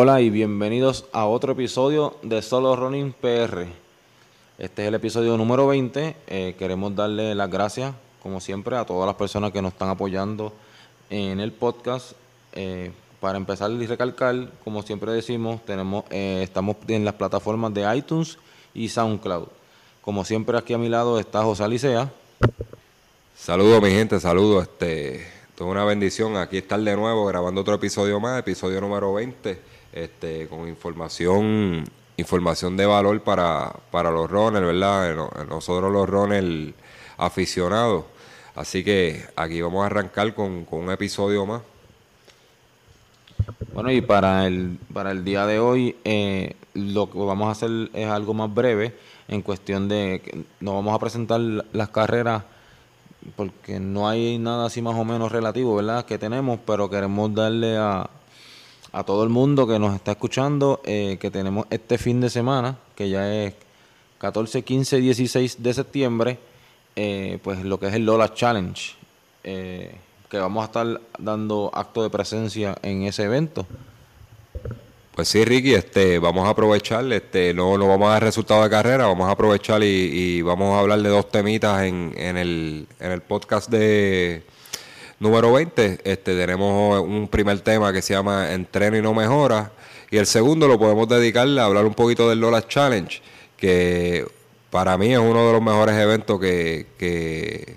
Hola y bienvenidos a otro episodio de Solo Running PR. Este es el episodio número 20. Eh, queremos darle las gracias, como siempre, a todas las personas que nos están apoyando en el podcast. Eh, para empezar y recalcar, como siempre decimos, tenemos, eh, estamos en las plataformas de iTunes y SoundCloud. Como siempre, aquí a mi lado está José Alicea. Saludos mi gente, saludos. Este, toda una bendición aquí estar de nuevo grabando otro episodio más, episodio número 20, este, con información información de valor para, para los runners, ¿verdad? No- Nosotros los runners aficionados. Así que aquí vamos a arrancar con, con un episodio más. Bueno, y para el, para el día de hoy, eh, lo que vamos a hacer es algo más breve en cuestión de que no vamos a presentar la- las carreras porque no hay nada así más o menos relativo, ¿verdad? Que tenemos, pero queremos darle a, a todo el mundo que nos está escuchando eh, que tenemos este fin de semana, que ya es 14, 15, 16 de septiembre, eh, pues lo que es el Lola Challenge, eh, que vamos a estar dando acto de presencia en ese evento. Pues sí, Ricky, este, vamos a aprovechar, este, no, no vamos a dar resultado de carrera, vamos a aprovechar y, y vamos a hablar de dos temitas en, en, el, en el podcast de número 20. Este, tenemos un primer tema que se llama Entreno y no mejora, y el segundo lo podemos dedicarle a hablar un poquito del Lola Challenge, que para mí es uno de los mejores eventos que, que,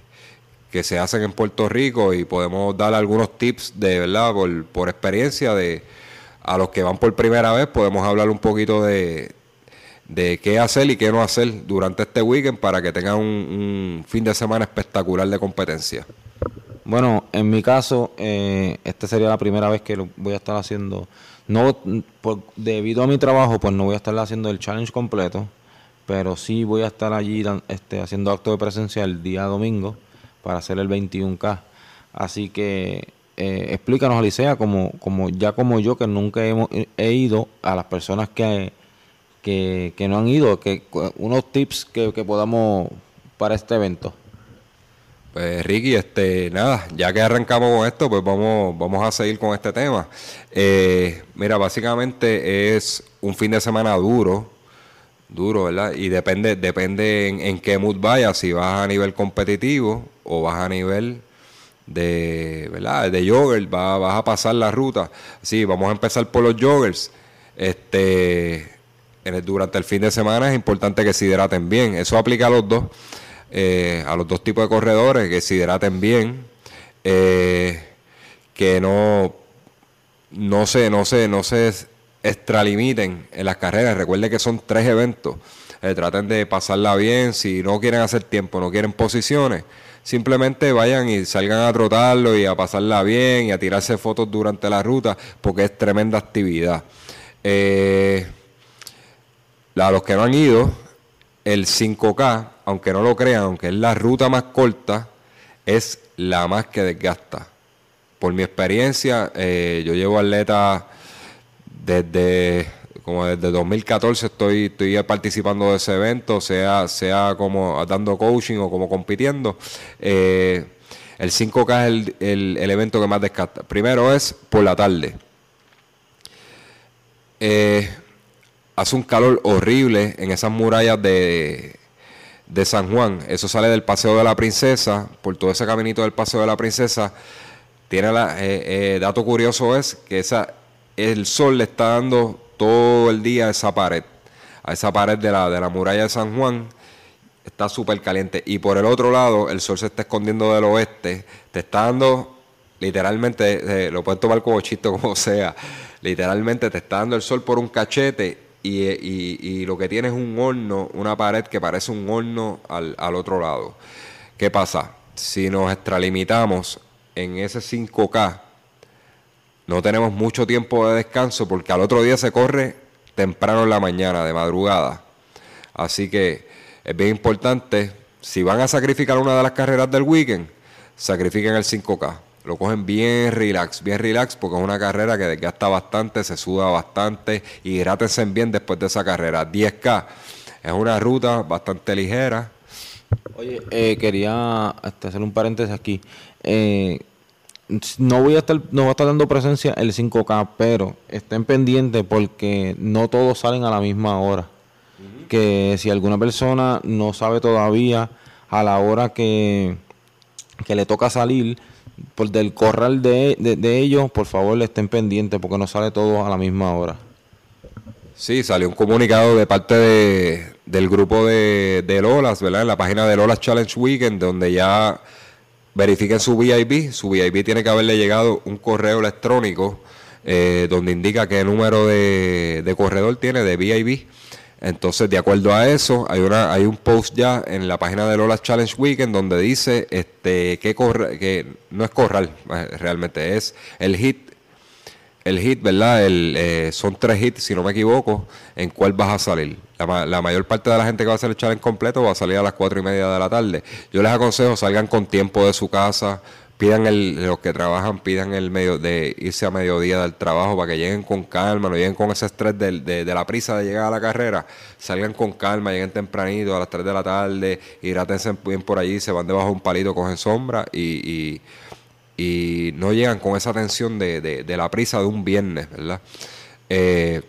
que se hacen en Puerto Rico y podemos dar algunos tips de verdad por, por experiencia de a los que van por primera vez podemos hablar un poquito de, de qué hacer y qué no hacer durante este weekend para que tengan un, un fin de semana espectacular de competencia. Bueno, en mi caso, eh, esta sería la primera vez que lo voy a estar haciendo. No, por- debido a mi trabajo, pues no voy a estar haciendo el challenge completo, pero sí voy a estar allí este, haciendo acto de presencia el día domingo para hacer el 21K. Así que eh, explícanos, Alicia, como, como ya como yo que nunca hemos, he ido, a las personas que, que, no han ido, que unos tips que podamos para este evento. Pues Ricky, este, nada, ya que arrancamos con esto, pues vamos, vamos a seguir con este tema. Eh, mira, básicamente es un fin de semana duro, duro, ¿verdad? Y depende, depende en, en qué mood vayas, si vas a nivel competitivo o vas a nivel de, ¿verdad? De jogger, vas, vas a pasar la ruta. Sí, vamos a empezar por los joggers. Este, durante el fin de semana es importante que se hidraten bien. Eso aplica a los dos, eh, a los dos tipos de corredores, que se hidraten bien, eh, que no, no se, no se, no se extralimiten en las carreras. Recuerde que son tres eventos. Eh, traten de pasarla bien. Si no quieren hacer tiempo, no quieren posiciones, simplemente vayan y salgan a trotarlo y a pasarla bien y a tirarse fotos durante la ruta, porque es tremenda actividad. A los que no han ido, el 5K, aunque no lo crean, aunque es la ruta más corta, es la más que desgasta. Por mi experiencia, eh, yo llevo atleta desde como desde 2014 estoy, estoy participando de ese evento, sea, sea como dando coaching o como compitiendo. Eh, el 5K es el, el- el evento que más desgasta. Primero es por la tarde. Eh, hace un calor horrible en esas murallas de, de San Juan. Eso sale del Paseo de la Princesa, por todo ese caminito del Paseo de la Princesa. Tiene la, eh, eh, dato curioso es que esa, el sol le está dando todo el día a esa pared, a esa pared de la, de la muralla de San Juan. Está súper caliente. Y por el otro lado, el sol se está escondiendo del oeste. Te está dando, literalmente, eh, lo puedes tomar como chiste, como sea. Literalmente te está dando el sol por un cachete y, lo que tiene es un horno, una pared que parece un horno al, al otro lado. ¿Qué pasa? Si nos extralimitamos en ese 5K, no tenemos mucho tiempo de descanso porque al otro día se corre temprano en la mañana, de madrugada. Así que es bien importante, si van a sacrificar una de las carreras del weekend, sacrifiquen el 5K. Lo cogen bien relax, bien relax, porque es una carrera que desgasta bastante, se suda bastante y hidrátense bien después de esa carrera. 10K es una ruta bastante ligera. Oye, eh, quería este, hacer un paréntesis aquí. Eh, no voy a estar no va a estar dando presencia el 5K, pero estén pendientes porque no todos salen a la misma hora. Que si alguna persona no sabe todavía a la hora que, que le toca salir por del corral de, de, ellos, por favor estén pendientes porque no sale todo a la misma hora. Sí, salió un comunicado de parte de, del grupo de, de Lolas, ¿verdad? En la página de Lolas Challenge Weekend, donde ya verifiquen su VIP. Su VIP tiene que haberle llegado un correo electrónico eh, donde indica qué número de, de, corredor tiene de VIP. Entonces, de acuerdo a eso, hay una hay un post ya en la página de Lola Challenge Weekend donde dice este que corre, que no es corral, eh, realmente es el hit el hit, ¿verdad? El, eh, son tres hits, si no me equivoco, en cuál vas a salir. La, mayor parte de la gente que va a hacer el challenge completo va a salir a las cuatro y media de la tarde. Yo les aconsejo, salgan con tiempo de su casa, pidan el, los que trabajan, pidan el medio de irse a mediodía del trabajo para que lleguen con calma, no lleguen con ese estrés de, de, la prisa de llegar a la carrera, salgan con calma, lleguen tempranito a las 3 de la tarde, hidrátense bien por allí, se van debajo de un palito, cogen sombra y, y y no llegan con esa tensión de, de, la prisa de un viernes, ¿verdad? Eh,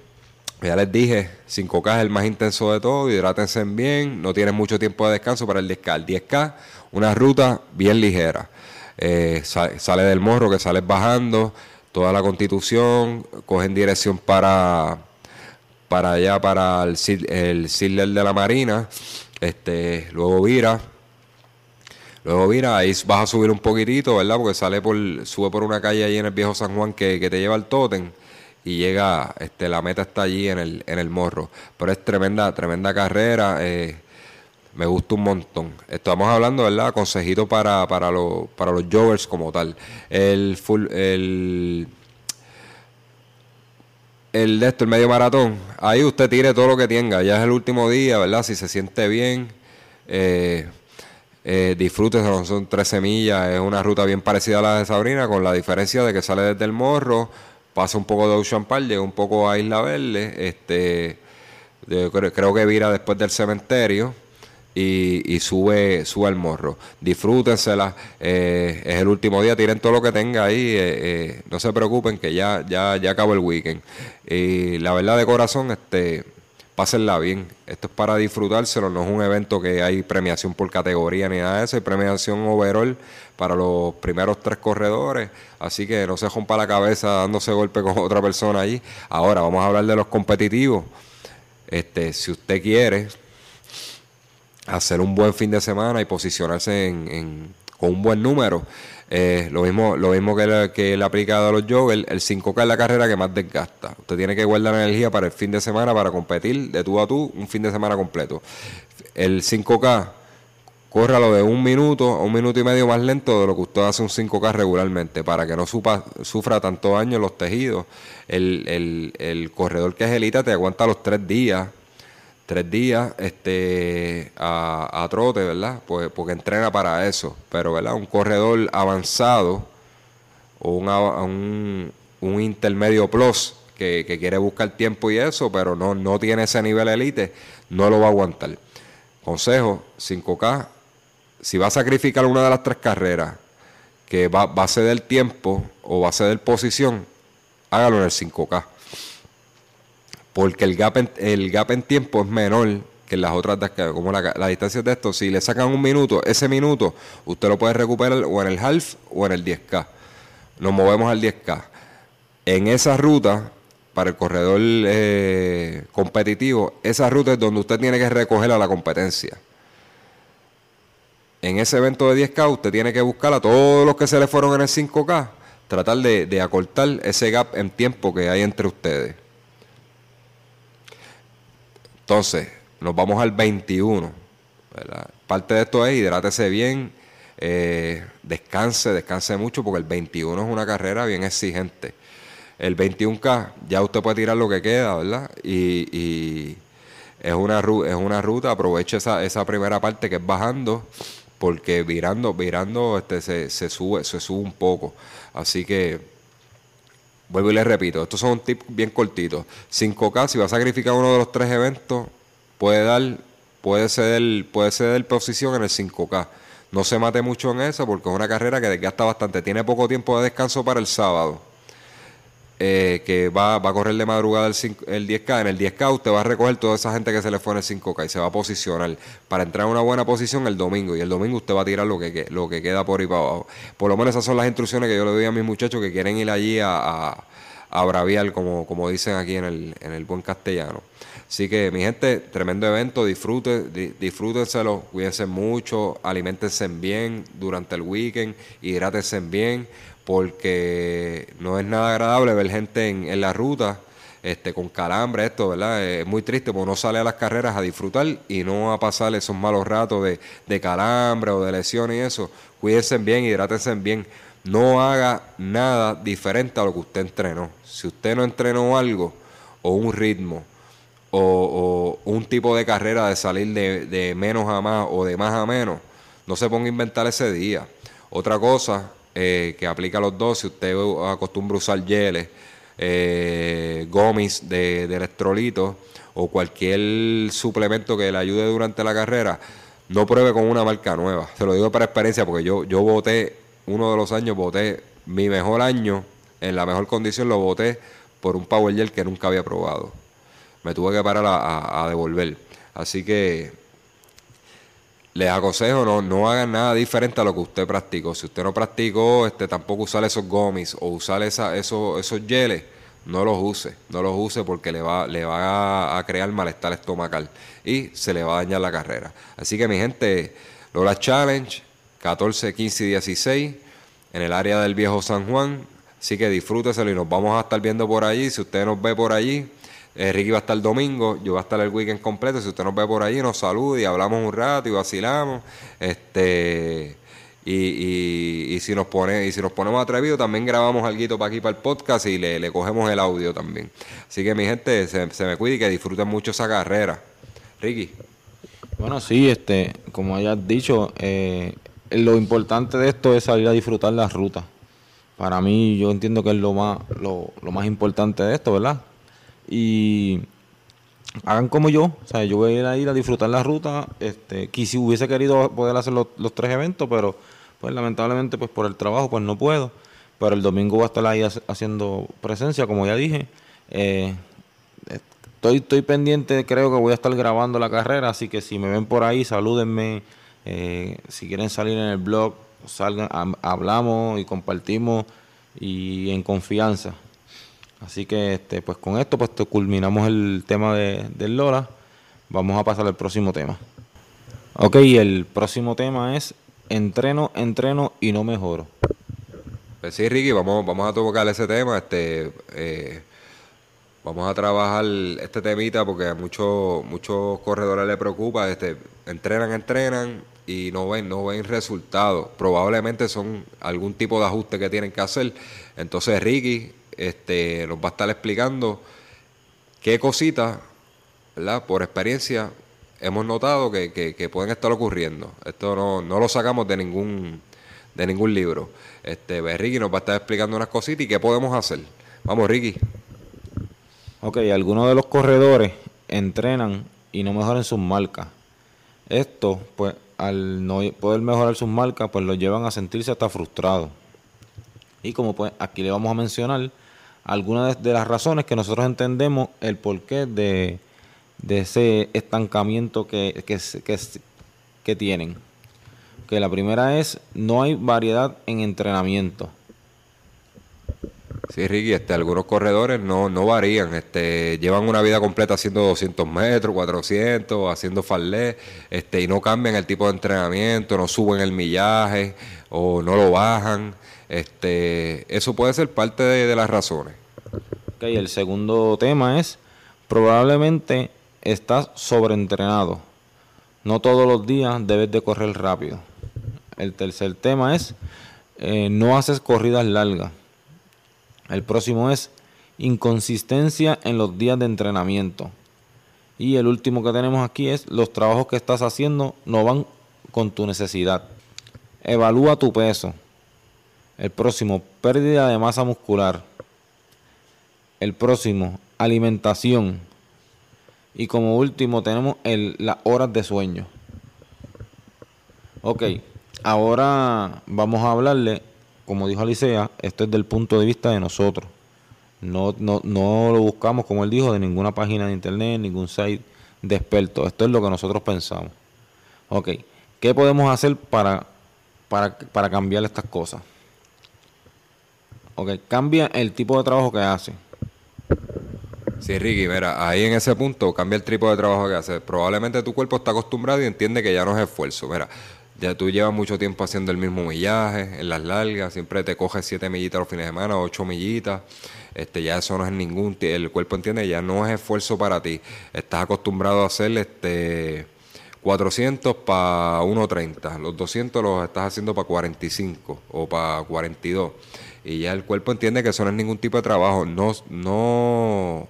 ya les dije, 5K es el más intenso de todo, hidrátense bien, no tienen mucho tiempo de descanso para el 10K. El 10K, una ruta bien ligera. Eh, sale, del morro que sales bajando, toda la constitución, cogen dirección para, para allá, para el, el de la Marina, este, luego vira Luego mira, ahí vas a subir un poquitito, ¿verdad? Porque sale por, sube por una calle ahí en el viejo San Juan que, te lleva al tótem y llega, este, la meta está allí en el, en el morro. Pero es tremenda, tremenda carrera, eh, me gusta un montón. Estamos hablando, ¿verdad? Consejito para, para, los, para los joggers como tal. El full, el, el de esto, el medio maratón, ahí usted tire todo lo que tenga, ya es el último día, ¿verdad? Si se siente bien, eh, eh, disfrute, son 13 millas, es una ruta bien parecida a la de Sabrina, con la diferencia de que sale desde el morro, pasa un poco de Ocean Park, llega un poco a Isla Verde, este, creo que vira después del cementerio. Y, sube sube al morro. Disfrútensela, eh, es el último día, tiren todo lo que tenga ahí, eh, eh, no se preocupen que ya, ya, ya acabó el weekend. Y la verdad de corazón, este, pásenla bien. Esto es para disfrutárselo, no es un evento que hay premiación por categoría ni nada de eso, hay premiación overall para los primeros tres corredores, así que no se rompa la cabeza dándose golpe con otra persona allí. Ahora vamos a hablar de los competitivos. Este, si usted quiere hacer un buen fin de semana y posicionarse en, con un buen número, eh, lo mismo, lo mismo que, le, que aplicado a los joggers, el 5K es la carrera que más desgasta. Usted tiene que guardar energía para el fin de semana para competir de tú a tú un fin de semana completo. El 5K, córralo de un minuto a un minuto y medio más lento de lo que usted hace un 5K regularmente, para que no sufra tanto daño en los tejidos. El, el, el corredor que es elita te aguanta los tres días tres días este, a, trote, ¿verdad? Pues, porque entrena para eso. Pero, ¿verdad? Un corredor avanzado o un, un, intermedio plus que, quiere buscar tiempo y eso, pero no, no tiene ese nivel elite, no lo va a aguantar. Consejo, 5K, si va a sacrificar una de las tres carreras que va, va a ceder tiempo o va a ceder posición, hágalo en el 5K porque el gap en, el gap en tiempo es menor que las otras, como la, la distancia de esto, si le sacan un minuto, ese minuto usted lo puede recuperar o en el half o en el 10K. Nos movemos al 10K. En esa ruta, para el corredor eh, competitivo, esa ruta es donde usted tiene que recoger a la competencia. En ese evento de 10K, usted tiene que buscar a todos los que se le fueron en el 5K, tratar de, de acortar ese gap en tiempo que hay entre ustedes. Entonces, nos vamos al 21. Parte de esto es hidrátese bien, eh, descanse, descanse mucho, porque el 21 es una carrera bien exigente. el 21K, ya usted puede tirar lo que queda, ¿verdad? Y, es, una, es una ruta, aproveche esa, esa primera parte que es bajando, porque virando, virando este, se, se, sube, se sube un poco. Así que, vuelvo y le repito, estos son tips bien cortitos. 5K, si va a sacrificar uno de los tres eventos, puede dar, puede ceder, puede ceder posición en el 5K. No se mate mucho en eso porque es una carrera que desgasta bastante. Tiene poco tiempo de descanso para el sábado. Eh, que va, va, a correr de madrugada el, 10K. En el 10K usted va a recoger toda esa gente que se le fue en el 5K y se va a posicionar para entrar en una buena posición el domingo. Y el domingo usted va a tirar lo que, lo que queda por ahí para abajo. Por lo menos esas son las instrucciones que yo le doy a mis muchachos que quieren ir allí a, a, braviar, como, como dicen aquí en el, en el buen castellano. Así que, mi gente, tremendo evento, disfruten, disfrútenselo, cuídense mucho, alimentense bien durante el weekend, hidrátense bien porque no es nada agradable ver gente en, la ruta este, con calambre, esto, ¿verdad? Es muy triste porque uno sale a las carreras a disfrutar y no a pasar esos malos ratos de, de calambre o de lesiones y eso. Cuídense bien, hidrátense bien. No haga nada diferente a lo que usted entrenó. Si usted no entrenó algo o un ritmo o, un tipo de carrera de salir de, de menos a más o de más a menos, no se ponga a inventar ese día. Otra cosa, eh, que aplica los dos. Si usted acostumbra usar geles, eh, de, de electrolitos o cualquier suplemento que le ayude durante la carrera, no pruebe con una marca nueva. Se lo digo para experiencia porque yo, yo voté, uno de los años voté mi mejor año, en la mejor condición lo voté por un Power Gel que nunca había probado. Me tuve que parar a devolver. Así que les aconsejo no, no hagan nada diferente a lo que usted practicó. Si usted no practicó, este, tampoco usar esos gomis o usar esa, esos, esos geles, no los use. No los use porque le va, le va a, crear malestar estomacal y se le va a dañar la carrera. Así que mi gente, Lola Challenge, 14, 15 y 16 en el área del viejo San Juan. Así que disfrúteselo y nos vamos a estar viendo por allí. Si usted nos ve por allí, eh, Ricky va a estar el domingo, yo voy a estar el weekend completo. Si usted nos ve por ahí, nos saluda y hablamos un rato y vacilamos. Este. Y, y, si nos pone y si nos ponemos atrevidos también grabamos algo para aquí para el podcast y le, cogemos el audio también así que mi gente se, me cuide y que disfruten mucho esa carrera Ricky bueno sí este como hayas dicho eh, lo importante de esto es salir a disfrutar las rutas para mí yo entiendo que es lo más lo, lo más importante de esto verdad y hagan como yo, o sea, yo voy a ir a, disfrutar la ruta, este, si hubiese querido poder hacer los, tres eventos, pero pues lamentablemente pues por el trabajo pues no puedo, pero el domingo voy a estar ahí haciendo presencia, como ya dije, eh, estoy, estoy pendiente, creo que voy a estar grabando la carrera, así que si me ven por ahí, salúdenme, eh, si quieren salir en el blog, salgan, hablamos y compartimos y en confianza. Así que este, pues con esto pues culminamos el tema de, del Lola. Vamos a pasar al próximo tema. Ok, el próximo tema es entreno, entreno y no mejoro. Pues sí, Ricky, vamos, vamos a tocar ese tema. Este, eh, vamos a trabajar este temita porque a muchos, muchos corredores les preocupa. Este, entrenan, entrenan y no ven, no ven resultados. Probablemente son algún tipo de ajuste que tienen que hacer. Entonces, Ricky, este, nos va a estar explicando qué cositas, ¿verdad? Por experiencia hemos notado que, pueden estar ocurriendo. Esto no, no, lo sacamos de ningún, de ningún libro. Este, pues, Ricky nos va a estar explicando unas cositas y qué podemos hacer. Vamos, Ricky. Ok, algunos de los corredores entrenan y no mejoran sus marcas. Esto, pues, al no poder mejorar sus marcas, pues lo llevan a sentirse hasta frustrados. Y como pues aquí le vamos a mencionar algunas de las razones que nosotros entendemos el porqué de, de ese estancamiento que, que, que, que tienen. Que la primera es, no hay variedad en entrenamiento. Sí, Ricky, este, algunos corredores no, no varían, este, llevan una vida completa haciendo 200 metros, 400, haciendo farlé, este, y no cambian el tipo de entrenamiento, no suben el millaje o no lo bajan. Este, eso puede ser parte de, las razones. Okay, el segundo tema es, probablemente estás sobreentrenado. No todos los días debes de correr rápido. El tercer tema es, eh, no haces corridas largas. El próximo es, inconsistencia en los días de entrenamiento. Y el último que tenemos aquí es los trabajos que estás haciendo no van con tu necesidad. Evalúa tu peso. El próximo, pérdida de masa muscular. El próximo, alimentación. Y como último tenemos el, las horas de sueño. Ok, ahora vamos a hablarle, como dijo Alicia, esto es del punto de vista de nosotros. No, no, no lo buscamos, como él dijo, de ninguna página de internet, ningún site de expertos. Esto es lo que nosotros pensamos. Ok, ¿qué podemos hacer para, para, para cambiar estas cosas? Ok, cambia el tipo de trabajo que hace. Sí, Ricky, mira, ahí en ese punto cambia el tipo de trabajo que hace. Probablemente tu cuerpo está acostumbrado y entiende que ya no es esfuerzo. Mira, ya tú llevas mucho tiempo haciendo el mismo millaje, en las largas, siempre te coges siete millitas los fines de semana, ocho millitas. Este, ya eso no es ningún, el cuerpo entiende, ya no es esfuerzo para ti. Estás acostumbrado a hacer este 400 para 1.30, los 200 los estás haciendo para 45 o para 42. Y ya el cuerpo entiende que eso no es ningún tipo de trabajo. No, no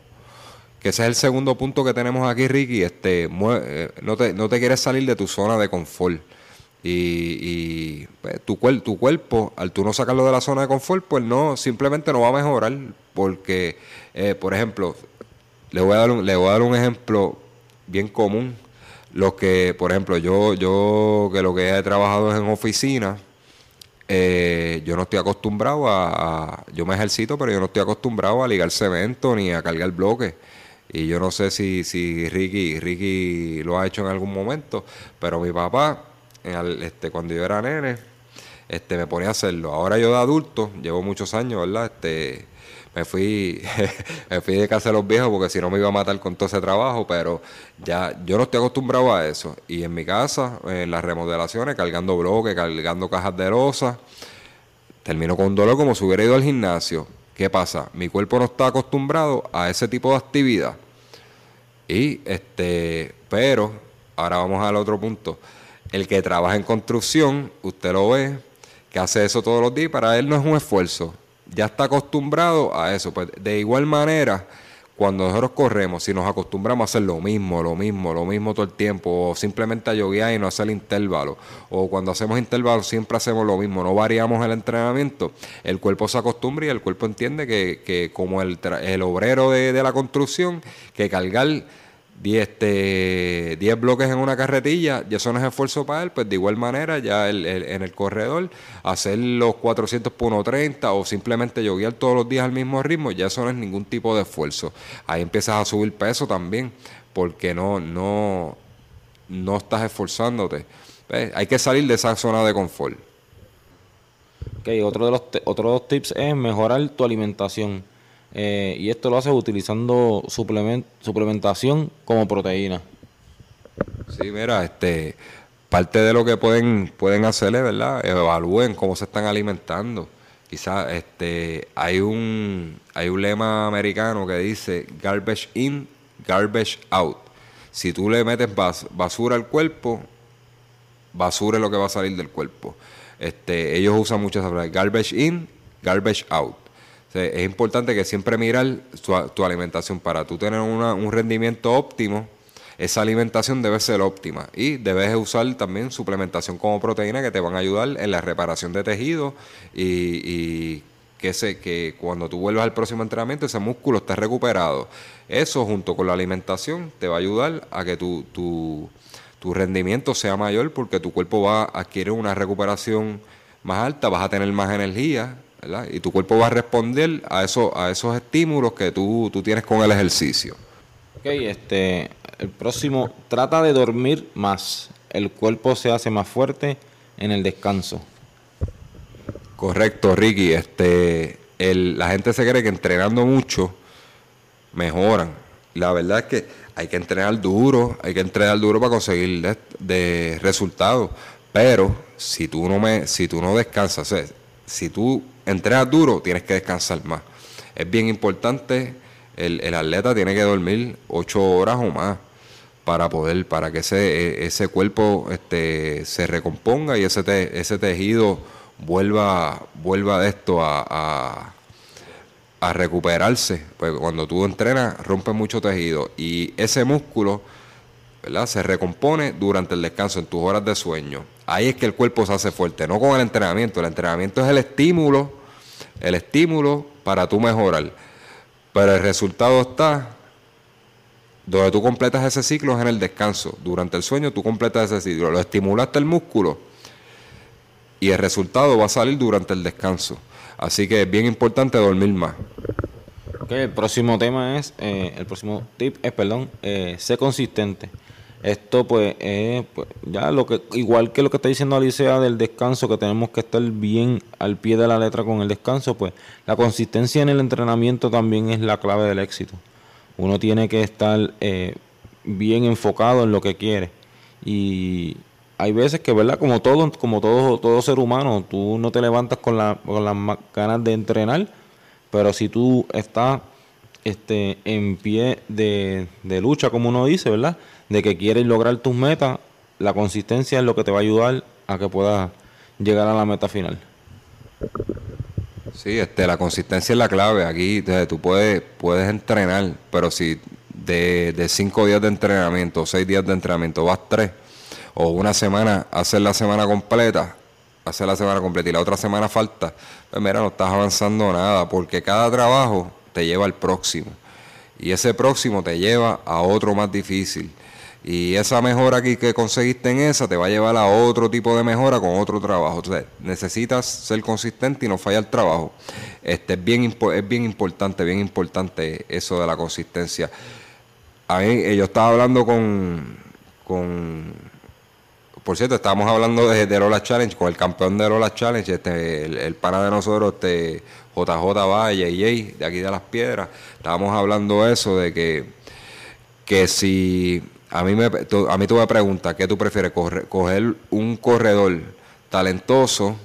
que ese es el segundo punto que tenemos aquí, Ricky, este, eh, no, te, no te quieres salir de tu zona de confort. Y, pues, tu, tu cuerpo, al tú no sacarlo de la zona de confort, pues no, simplemente no va a mejorar. Porque, eh, por ejemplo, le voy, a dar un, le voy a dar un ejemplo bien común. Lo que, por ejemplo, yo, yo que lo que he trabajado es en oficina, eh, yo no estoy acostumbrado a, Yo me ejercito, pero yo no estoy acostumbrado a ligar cemento ni a cargar bloques. Y yo no sé si, si Ricky, Ricky lo ha hecho en algún momento, pero mi papá, este, cuando yo era nene, este, me ponía a hacerlo. Ahora yo de adulto, llevo muchos años, ¿verdad? Este, me fui, me fui de casa de los viejos porque si no me iba a matar con todo ese trabajo, pero ya yo no estoy acostumbrado a eso. Y en mi casa, en las remodelaciones, cargando bloques, cargando cajas de losa, termino con dolor como si hubiera ido al gimnasio. ¿Qué pasa? Mi cuerpo no está acostumbrado a ese tipo de actividad. Y este, pero ahora vamos al otro punto. El que trabaja en construcción, usted lo ve, que hace eso todos los días, para él no es un esfuerzo. Ya está acostumbrado a eso. Pues de igual manera, cuando nosotros corremos, si nos acostumbramos a hacer lo mismo, lo mismo, lo mismo todo el tiempo, o simplemente a yoguear y no hacer intervalo, o cuando hacemos intervalos siempre hacemos lo mismo, no variamos el entrenamiento, el cuerpo se acostumbra y el cuerpo entiende que, que como el, el obrero de, de la construcción, que cargar 10 este, diez bloques en una carretilla, ya eso no es esfuerzo para él, pues de igual manera ya el, en el corredor hacer los 400 por 130 o simplemente yoguear todos los días al mismo ritmo, ya eso no es ningún tipo de esfuerzo. Ahí empiezas a subir peso también, porque no, no, no estás esforzándote. Hay que salir de esa zona de confort. Ok, otro de los otros tips es mejorar tu alimentación. Eh, y esto lo haces utilizando suplementación como proteína. Sí, mira, este, parte de lo que pueden, pueden hacerle, ¿verdad? Evalúen cómo se están alimentando. Quizás este, hay, un, hay un lema americano que dice garbage in, garbage out. Si tú le metes basura al cuerpo, basura es lo que va a salir del cuerpo. Este, ellos usan mucho esa frase, garbage in, garbage out es importante que siempre mirar tu, alimentación para tú tener un rendimiento óptimo. Esa alimentación debe ser óptima y debes usar también suplementación como proteína que te van a ayudar en la reparación de tejido y, que, se, que cuando tú vuelvas al próximo entrenamiento ese músculo esté recuperado. Eso junto con la alimentación te va a ayudar a que tu, tu, tu rendimiento sea mayor porque tu cuerpo va a adquirir una recuperación más alta, vas a tener más energía y tu cuerpo va a responder a, eso, a esos estímulos que tú, tienes con el ejercicio. Ok, este, el próximo, trata de dormir más. El cuerpo se hace más fuerte en el descanso. Correcto, Ricky. Este, la gente se cree que entrenando mucho mejoran. La verdad es que hay que entrenar duro, hay que entrenar duro para conseguir de, resultados. Pero si tú no me, si tú no descansas, si tú entrenas duro, tienes que descansar más. Es bien importante, el, atleta tiene que dormir ocho horas o más para poder, para que ese, e, ese cuerpo este, se recomponga y ese, ese tejido vuelva, vuelva esto a, a recuperarse. Pues cuando tú entrenas, rompe mucho tejido y ese músculo se recompone durante el descanso, en tus horas de sueño. Ahí es que el cuerpo se hace fuerte, no con el entrenamiento. El entrenamiento es el estímulo, el estímulo para tú mejorar. Pero el resultado está donde tú completas ese ciclo es en el descanso. Durante el sueño tú completas ese ciclo. Lo estimulaste el músculo y el resultado va a salir durante el descanso. Así que es bien importante dormir más. el próximo tema es, eh, el próximo tip es, perdón, eh, sé consistente. Esto pues es pues, ya lo que, igual que lo que está diciendo Alicia del descanso, que tenemos que estar bien al pie de la letra con el descanso, pues la consistencia en el entrenamiento también es la clave del éxito. Uno tiene que estar eh, bien enfocado en lo que quiere. Y hay veces que, ¿verdad? Como todo, como todo, todo ser humano, tú no te levantas con, la, con las ganas de entrenar, pero si tú estás este, en pie de, de lucha, como uno dice, ¿verdad? De que quieres lograr tus metas, la consistencia es lo que te va a ayudar a que puedas llegar a la meta final. Sí, este, la consistencia es la clave. Aquí tú puedes, puedes entrenar, pero si de, de cinco días de entrenamiento, seis días de entrenamiento, vas tres, o una semana, hacer la semana completa, hacer la semana completa y la otra semana falta, pues mira, no estás avanzando nada, porque cada trabajo te lleva al próximo. Y ese próximo te lleva a otro más difícil. Y esa mejora aquí que conseguiste en esa te va a llevar a otro tipo de mejora con otro trabajo. Entonces, necesitas ser consistente y no fallar trabajo. Este, es, bien, es bien importante, bien importante eso de la consistencia. A mí, eh, yo estaba hablando con, con por cierto, estábamos hablando de, de, Lola Challenge, con el campeón de Lola Challenge, este, el, el pana de nosotros, este, JJ Valle y de aquí de las piedras. Estábamos hablando eso de que, que si a mí, me, a mí tú me preguntas, ¿qué tú prefieres? ¿Coger un corredor talentoso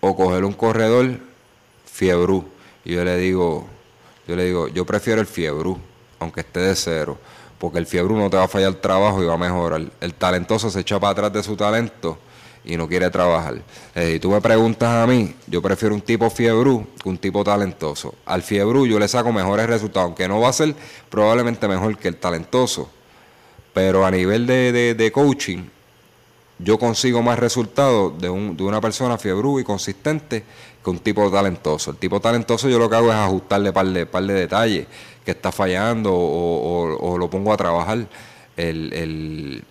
o coger un corredor fiebrú? Y yo le digo, yo le digo, yo prefiero el fiebrú, aunque esté de cero, porque el fiebrú no te va a fallar el trabajo y va a mejorar. El talentoso se echa para atrás de su talento y no quiere trabajar. Eh, tú me preguntas a mí, yo prefiero un tipo fiebrú que un tipo talentoso. Al fiebrú yo le saco mejores resultados, aunque no va a ser probablemente mejor que el talentoso pero a nivel de, coaching, yo consigo más resultados de, un, de una persona fiebrú y consistente que un tipo talentoso. El tipo talentoso yo lo que hago es ajustarle par de, par de detalles que está fallando o, lo pongo a trabajar. El,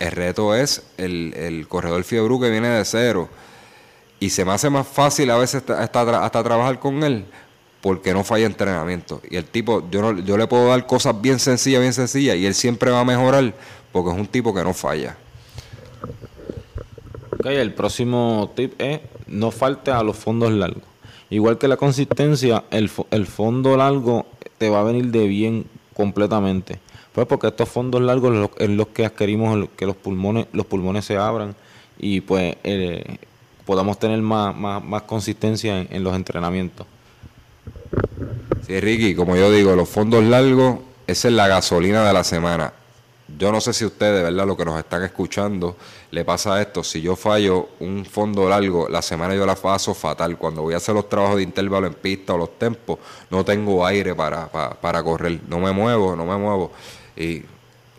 reto es el, corredor fiebrú que viene de cero. Y se me hace más fácil a veces hasta, hasta trabajar con él porque no falla entrenamiento. Y el tipo, yo, no, yo le puedo dar cosas bien sencillas, bien sencillas, y él siempre va a mejorar porque es un tipo que no falla. Ok, el próximo tip es no falte a los fondos largos. Igual que la consistencia, el, el fondo largo te va a venir de bien completamente. Pues porque estos fondos largos es los que adquirimos que los pulmones, los pulmones se abran y pues eh, podamos tener más, más, consistencia en los entrenamientos. Sí, Ricky, como yo digo, los fondos largos, esa es la gasolina de la semana. Yo no sé si ustedes, ¿verdad? Lo que nos están escuchando, le pasa esto. Si yo fallo un fondo largo, la semana yo la paso fatal. Cuando voy a hacer los trabajos de intervalo en pista o los tempos, no tengo aire para, para, correr. No me muevo, no me muevo. Y,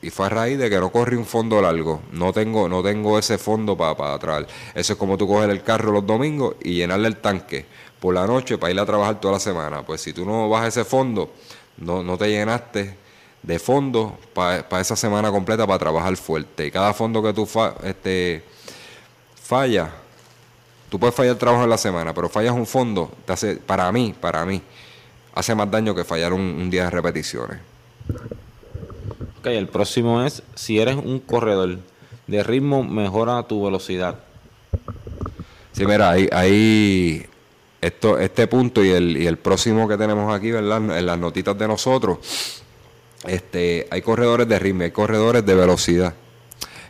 y, fue a raíz de que no corrí un fondo largo. No tengo, no tengo ese fondo para, para atrás. Eso es como tú coger el carro los domingos y llenarle el tanque por la noche para ir a trabajar toda la semana. Pues si tú no vas a ese fondo, no, no te llenaste de fondo para esa semana completa para trabajar fuerte. Y cada fondo que tú fa, este, fallas, tú puedes fallar el trabajo en la semana, pero fallas un fondo, te hace, para mí, para mí, hace más daño que fallar un, un día de repeticiones. Ok, el próximo es, si eres un corredor de ritmo, mejora tu velocidad. Sí, mira, ahí, ahí esto, este punto y el, y el próximo que tenemos aquí, ¿verdad? En las notitas de nosotros, este, hay corredores de ritmo, hay corredores de velocidad.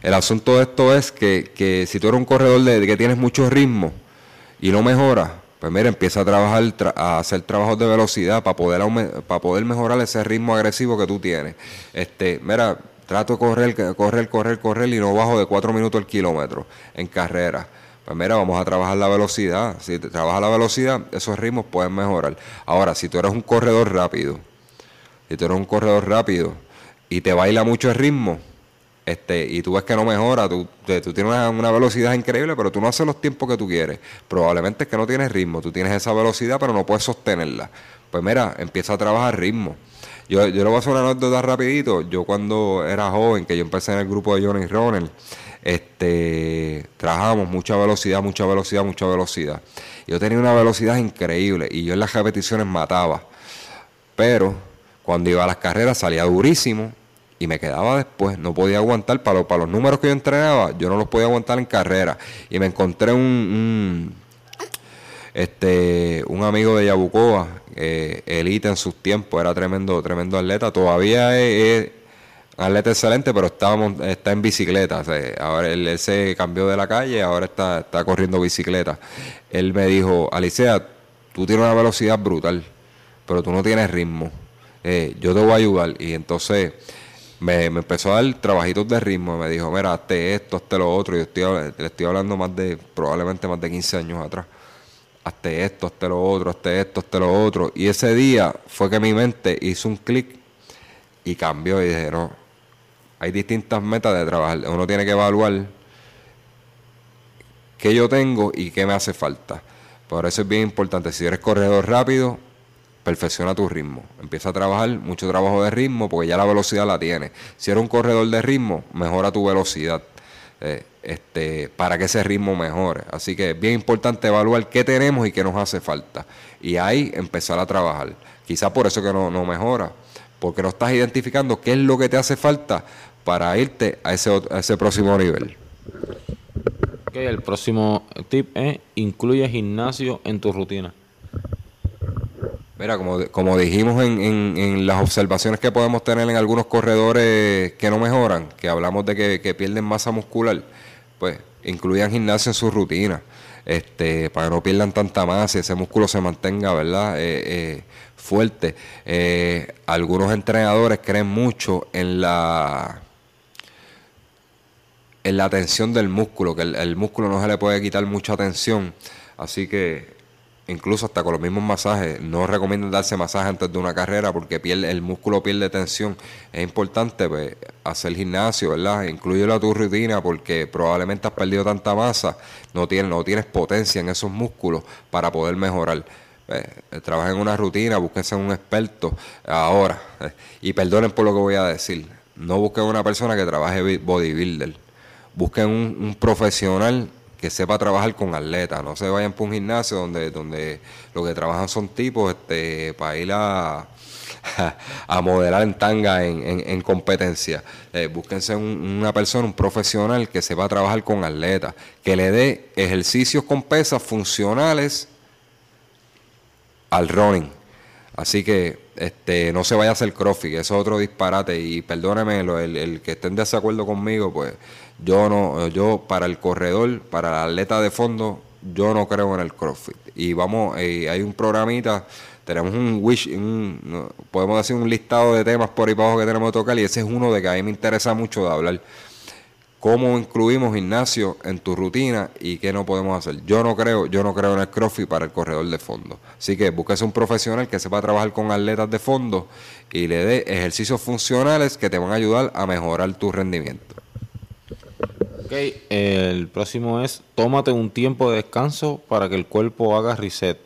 El asunto de esto es que, si tú eres un corredor de, que tienes mucho ritmo y no mejora, pues mira, empieza a trabajar, a hacer trabajos de velocidad para poder, para poder mejorar ese ritmo agresivo que tú tienes. Este, mira, trato de correr, correr, correr, correr y no bajo de cuatro minutos el kilómetro en carrera Pues mira, vamos a trabajar la velocidad. Si te trabajas la velocidad, esos ritmos pueden mejorar. Ahora, si tú eres un corredor rápido, si tú eres un corredor rápido y te baila mucho el ritmo, este, y tú ves que no mejora, tú, tú tienes una, velocidad increíble, pero tú no haces los tiempos que tú quieres. Probablemente es que no tienes ritmo, tú tienes esa velocidad, pero no puedes sostenerla. Pues mira, empieza a trabajar ritmo. Yo, yo le voy a hacer una anécdota rapidito. Yo cuando era joven, que yo empecé en el grupo de Johnny Runner, este, trabajamos mucha velocidad, mucha velocidad, mucha velocidad. Yo tenía una velocidad increíble y yo en las repeticiones mataba. Pero cuando iba a las carreras salía durísimo y me quedaba después, no podía aguantar, para, los, para los números que yo entrenaba, yo no los podía aguantar en carrera. Y me encontré un, este, un amigo de Yabucoa, eh, Elite en sus tiempos, era tremendo, tremendo atleta, todavía es, atleta excelente, pero estábamos, está en bicicleta, ahora él, se cambió de la calle, ahora está, está corriendo bicicleta. Él me dijo, Alicia, tú tienes una velocidad brutal, pero tú no tienes ritmo. Eh, yo te voy a ayudar. Y entonces me, empezó a dar trabajitos de ritmo. Me dijo, mira, hazte esto, hazte lo otro. Yo estoy, le estoy hablando más de, probablemente más de 15 años atrás. Hazte esto, hazte lo otro, hazte esto, hazte lo otro. Y ese día fue que mi mente hizo un clic y cambió. Y dije, no, hay distintas metas de trabajar. Uno tiene que evaluar qué yo tengo y qué me hace falta. Por eso es bien importante. Si eres corredor rápido, perfecciona tu ritmo. Empieza a trabajar mucho trabajo de ritmo porque ya la velocidad la tienes. Si eres un corredor de ritmo, mejora tu velocidad. Eh, este, para que ese ritmo mejore. Así que es bien importante evaluar qué tenemos y qué nos hace falta. Y ahí empezar a trabajar. Quizá por eso que no, no mejora, porque no estás identificando qué es lo que te hace falta para irte a ese, a ese próximo nivel. el próximo tip es incluye gimnasio en tu rutina. Mira, como, como dijimos en, en, las observaciones que podemos tener en algunos corredores que no mejoran, que hablamos de que, pierden masa muscular, pues incluyan gimnasio en su rutina, este, para que no pierdan tanta masa y ese músculo se mantenga, ¿verdad? Eh, eh, fuerte. Eh, algunos entrenadores creen mucho en la en la tensión del músculo, que el, músculo no se le puede quitar mucha tensión. Así que incluso hasta con los mismos masajes, no recomiendan darse masaje antes de una carrera porque el músculo pierde tensión. Es importante pues, hacer gimnasio, ¿verdad? Incluyelo a tu rutina porque probablemente has perdido tanta masa, no tienes, no tienes potencia en esos músculos para poder mejorar. Eh, trabaja en una rutina, búsquense un experto ahora. Eh, y perdonen por lo que voy a decir. No busquen una persona que trabaje bodybuilder. Busquen un, un profesional que sepa trabajar con atletas, no se vayan por un gimnasio donde, donde lo que trabajan son tipos este, para ir a, a modelar en tanga en, competencia. Eh, búsquense una persona, un profesional que sepa trabajar con atletas, que le dé ejercicios con pesas funcionales al running. Así que este, no se vaya a hacer crossfit, eso es otro disparate. Y perdóneme, el, el que estén de desacuerdo conmigo, pues yo no, yo para el corredor, para la atleta de fondo, yo no creo en el CrossFit. Y vamos, eh, hay un programita, tenemos un wish, podemos decir un listado de temas por ahí abajo que tenemos que tocar y ese es uno de que a mí me interesa mucho de hablar. ¿Cómo incluimos gimnasio en tu rutina y qué no podemos hacer? Yo no creo, yo no creo en el CrossFit para el corredor de fondo. Así que búsquese un profesional que sepa trabajar con atletas de fondo y le dé ejercicios funcionales que te van a ayudar a mejorar tu rendimiento el próximo es tómate un tiempo de descanso para que el cuerpo haga reset.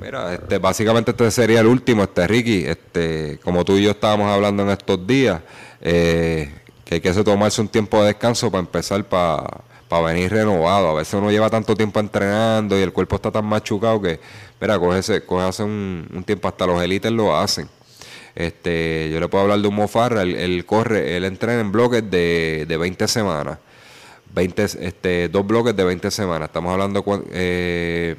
Mira, este, básicamente este sería el último, este Ricky, este, como tú y yo estábamos hablando en estos días, eh, que hay que tomarse un tiempo de descanso para empezar para venir renovado. A veces uno lleva tanto tiempo entrenando y el cuerpo está tan machucado que, mira, coge, coge un, un tiempo, hasta los élites lo hacen. Este, yo le puedo hablar de un Mofarra, él, corre, él entrena en bloques de, de 20 semanas. 20, este, dos bloques de 20 semanas. Estamos hablando eh,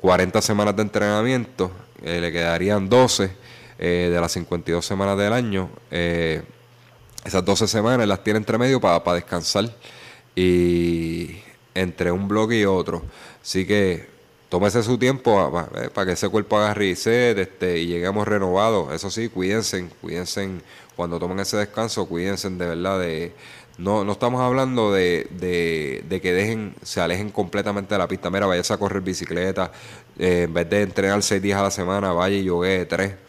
40 semanas de entrenamiento. Eh, le quedarían 12 eh, de las 52 semanas del año. Esas 12 semanas las tiene entre medio para descansar. Y entre un bloque y otro. Así que tómese su tiempo eh, para que ese cuerpo haga reset este, y lleguemos renovados. Eso sí, cuídense, cuídense cuando tomen ese descanso, cuídense de verdad de... No, no estamos hablando de, de, que dejen, se alejen completamente de la pista. Mira, vayas a correr bicicleta, eh, en vez de entrenar seis días a la semana, vaya y yogue tres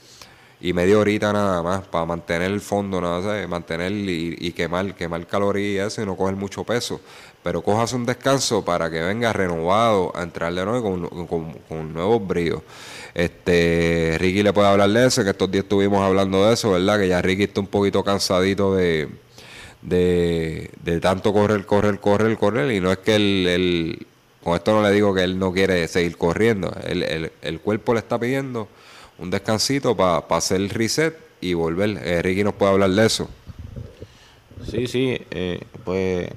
y media horita nada más para mantener el fondo, nada, mantener y, quemar, quemar calorías y no coger mucho peso pero cojas un descanso para que venga renovado a entrar de nuevo con, con, con nuevos bríos. Este, Ricky le puede hablar de eso, que estos días estuvimos hablando de eso, ¿verdad? Que ya Ricky está un poquito cansadito de, de, tanto correr, correr, correr, correr, y no es que él, con esto no le digo que él no quiere seguir corriendo, el, el, cuerpo le está pidiendo un descansito para hacer el reset y volver. Eh, Ricky nos puede hablar de eso. Sí, sí, eh, pues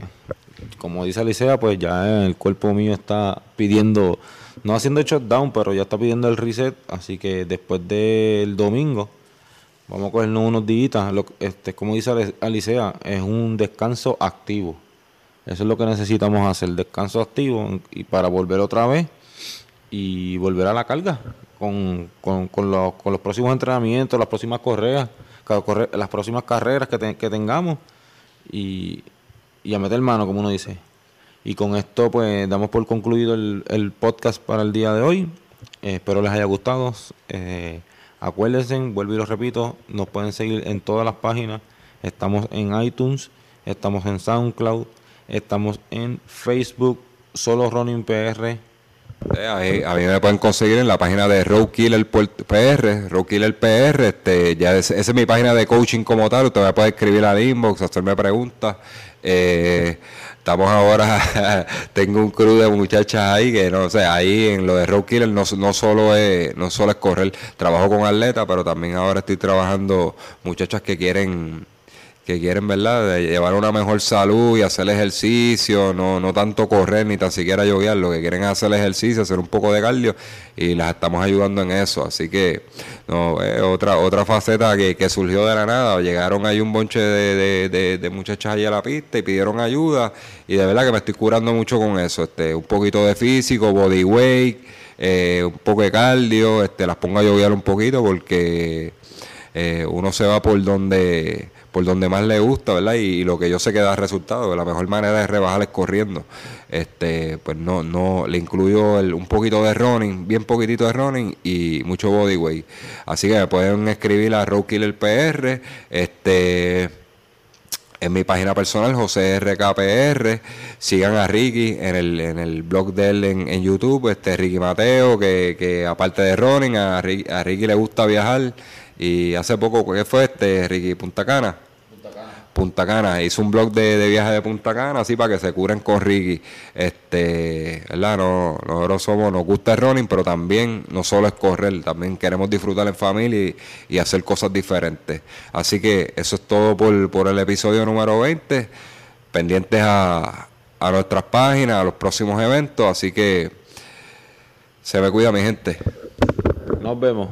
como dice Alicia, pues ya el cuerpo mío está pidiendo, no haciendo shutdown, pero ya está pidiendo el reset. Así que después del domingo, vamos a cogernos unos días. Este, como dice Alicia, es un descanso activo. Eso es lo que necesitamos hacer, descanso activo y para volver otra vez y volver a la carga con, con, los, con los próximos entrenamientos, las próximas correas, las próximas carreras que, que tengamos y y a meter mano, como uno dice. Y con esto, pues, damos por concluido el, podcast para el día de hoy. Eh, espero les haya gustado. Eh, acuérdense, vuelvo y lo repito, nos pueden seguir en todas las páginas. Estamos en iTunes, estamos en SoundCloud, estamos en Facebook, solo Running PR. Eh, a, mí, me pueden conseguir en la página de Roadkiller PR, Roadkiller PR, este, ya esa es mi página de coaching como tal, usted a poder escribir al inbox, hacerme preguntas, eh, estamos ahora, tengo un crew de muchachas ahí que no sé, ahí en lo de Road Killer no, no, solo es, no solo es correr, trabajo con atletas, pero también ahora estoy trabajando muchachas que quieren que quieren, ¿verdad?, llevar una mejor salud y hacer ejercicio, no, no tanto correr ni tan siquiera yoguear, lo que quieren es hacer ejercicio, hacer un poco de cardio y las estamos ayudando en eso. Así que, no, otra otra faceta que, que, surgió de la nada. Llegaron ahí un bonche de, de, de, muchachas allí a la pista y pidieron ayuda y de verdad que me estoy curando mucho con eso. este Un poquito de físico, body weight, eh, un poco de cardio, este las pongo a yoguear un poquito porque eh, uno se va por donde por donde más le gusta, ¿verdad? Y, lo que yo sé que da resultado, la mejor manera de rebajar es corriendo. Este, pues no, no, le incluyo un poquito de running, bien poquitito de running y mucho body weight. Así que me pueden escribir a Roadkiller PR, este en mi página personal, José RKPR. Sigan a Ricky en el, en el blog de él en, YouTube, este Ricky Mateo, que, que aparte de running, a a Ricky le gusta viajar. Y hace poco, ¿qué fue este, Ricky? Punta Cana. Punta Cana. Hizo un blog de, de viaje de Punta Cana, así para que se curen con Ricky. Este, ¿verdad? No, nosotros somos, nos gusta el running, pero también no solo es correr, también queremos disfrutar en familia y, hacer cosas diferentes. Así que eso es todo por, por el episodio número 20. Pendientes a, a nuestras páginas, a los próximos eventos. Así que se me cuida mi gente. Nos vemos.